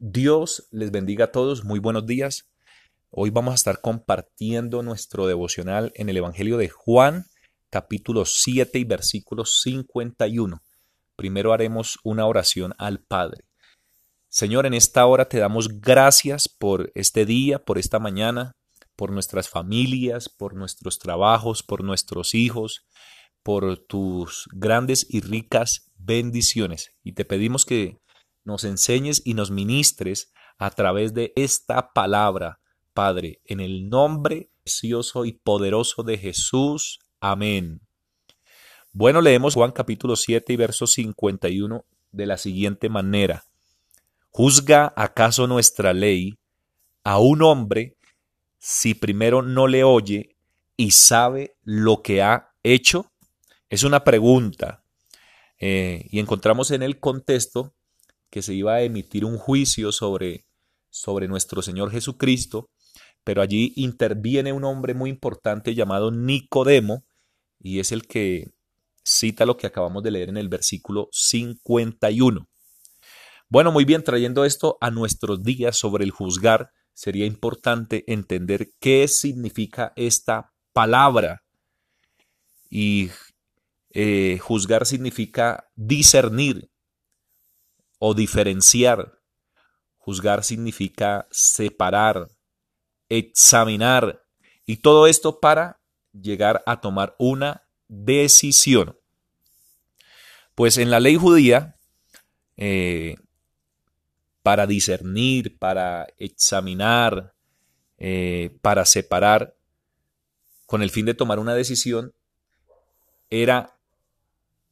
Dios les bendiga a todos, muy buenos días. Hoy vamos a estar compartiendo nuestro devocional en el Evangelio de Juan, capítulo 7 y versículo 51. Primero haremos una oración al Padre. Señor, en esta hora te damos gracias por este día, por esta mañana, por nuestras familias, por nuestros trabajos, por nuestros hijos, por tus grandes y ricas bendiciones. Y te pedimos que nos enseñes y nos ministres a través de esta palabra, Padre, en el nombre precioso y poderoso de Jesús. Amén. Bueno, leemos Juan capítulo 7 y verso 51 de la siguiente manera. ¿Juzga acaso nuestra ley a un hombre si primero no le oye y sabe lo que ha hecho? Es una pregunta. Eh, y encontramos en el contexto que se iba a emitir un juicio sobre, sobre nuestro Señor Jesucristo, pero allí interviene un hombre muy importante llamado Nicodemo, y es el que cita lo que acabamos de leer en el versículo 51. Bueno, muy bien, trayendo esto a nuestros días sobre el juzgar, sería importante entender qué significa esta palabra. Y eh, juzgar significa discernir, o diferenciar. Juzgar significa separar, examinar y todo esto para llegar a tomar una decisión. Pues en la ley judía, eh, para discernir, para examinar, eh, para separar, con el fin de tomar una decisión, era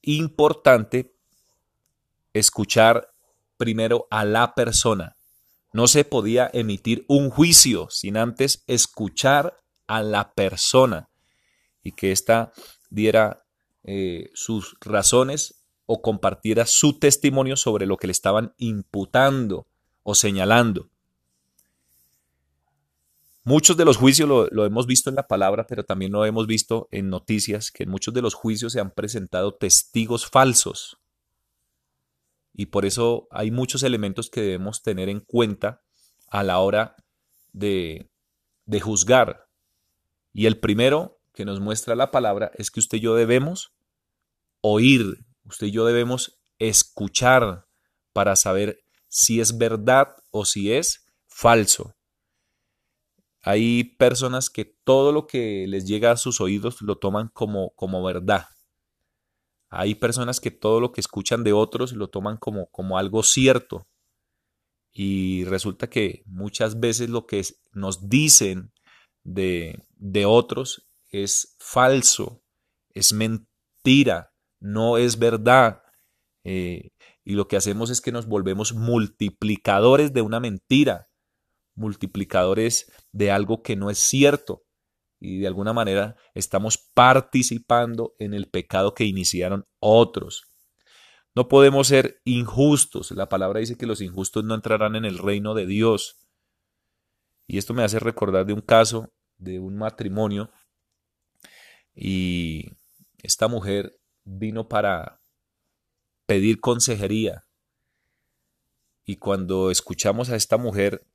importante escuchar primero a la persona. No se podía emitir un juicio sin antes escuchar a la persona y que ésta diera eh, sus razones o compartiera su testimonio sobre lo que le estaban imputando o señalando. Muchos de los juicios lo, lo, hemos visto en la palabra, pero también lo hemos visto en noticias, que en muchos de los juicios se han presentado testigos falsos, y por eso hay muchos elementos que debemos tener en cuenta a la hora de, de juzgar. Y el primero que nos muestra la palabra es que usted y yo debemos oír, usted y yo debemos escuchar para saber si es verdad o si es falso. Hay personas que todo lo que les llega a sus oídos lo toman como, como verdad. Hay personas que todo lo que escuchan de otros lo toman como, como algo cierto. Y resulta que muchas veces lo que nos dicen de, de otros es falso, es mentira, no es verdad. Eh, y lo que hacemos es que nos volvemos multiplicadores de una mentira, multiplicadores de algo que no es cierto y de alguna manera estamos participando en el pecado que iniciaron otros. No podemos ser injustos. La palabra dice que los injustos no entrarán en el reino de Dios. Y esto me hace recordar de un caso de un matrimonio y esta mujer vino para pedir consejería. Y cuando escuchamos a esta mujer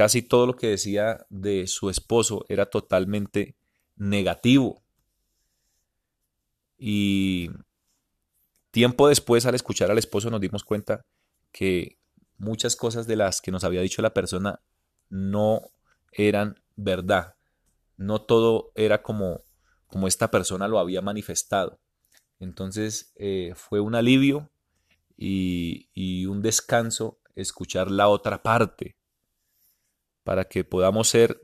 Casi todo lo que decía de su esposo era totalmente negativo. Y tiempo después, al escuchar al esposo, nos dimos cuenta que muchas cosas de las que nos había dicho la persona no eran verdad. No todo era como, como esta persona lo había manifestado. Entonces eh, fue un alivio y, y un descanso escuchar la otra parte para que podamos ser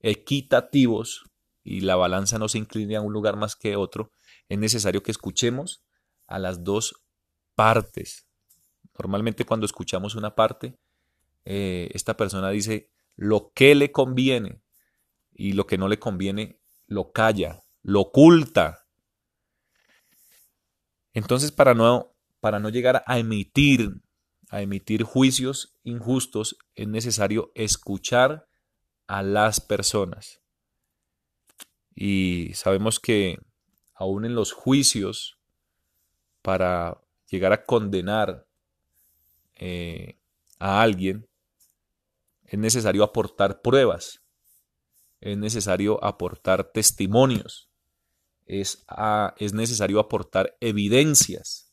equitativos y la balanza no se incline a un lugar más que otro, es necesario que escuchemos a las dos partes. Normalmente cuando escuchamos una parte, eh, esta persona dice lo que le conviene y lo que no le conviene lo calla, lo oculta. Entonces para no, para no llegar a emitir a emitir juicios injustos, es necesario escuchar a las personas. Y sabemos que aún en los juicios, para llegar a condenar, eh, a alguien, es necesario aportar pruebas, es necesario aportar testimonios, es, es necesario aportar evidencias.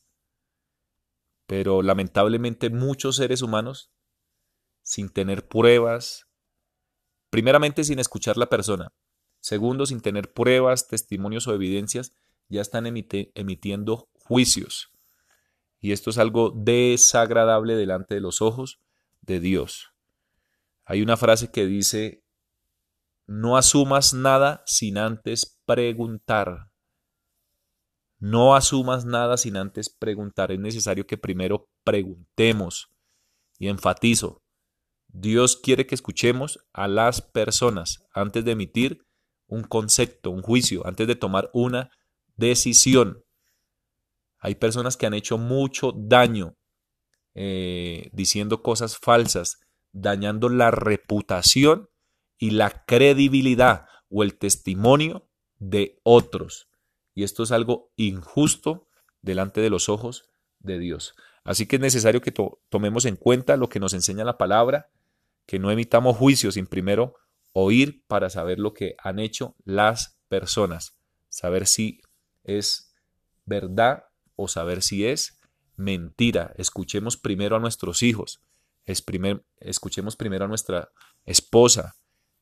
Pero lamentablemente muchos seres humanos, sin tener pruebas, primeramente sin escuchar la persona, segundo sin tener pruebas, testimonios o evidencias, ya están emitiendo juicios. Y esto es algo desagradable delante de los ojos de Dios. Hay una frase que dice, no asumas nada sin antes preguntar. No asumas nada sin antes preguntar. Es necesario que primero preguntemos. Y enfatizo, Dios quiere que escuchemos a las personas antes de emitir un concepto, un juicio, antes de tomar una decisión. Hay personas que han hecho mucho daño eh, diciendo cosas falsas, dañando la reputación y la credibilidad o el testimonio de otros. Y esto es algo injusto delante de los ojos de Dios. Así que es necesario que tomemos en cuenta lo que nos enseña la palabra, que no emitamos juicios sin primero oír para saber lo que han hecho las personas, saber si es verdad o saber si es mentira. Escuchemos primero a nuestros hijos, escuchemos primero a nuestra esposa.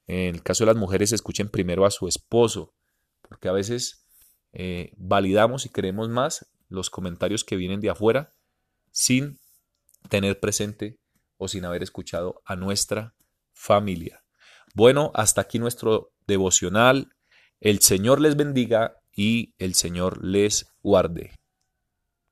En el caso de las mujeres, escuchen primero a su esposo, porque a veces eh, validamos y creemos más los comentarios que vienen de afuera sin tener presente o sin haber escuchado a nuestra familia. Bueno, hasta aquí nuestro devocional. El Señor les bendiga y el Señor les guarde.